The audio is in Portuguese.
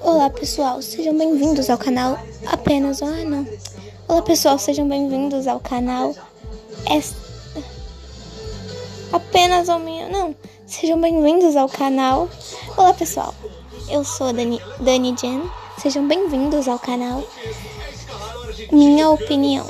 Olá pessoal, sejam bem-vindos ao canal Apenas. Ah, não. Olá pessoal, sejam bem-vindos ao canal. É. Apenas ao meu. Não, sejam bem-vindos ao canal. Olá pessoal, eu sou Dani, Dani Jen. Sejam bem-vindos ao canal. Minha opinião.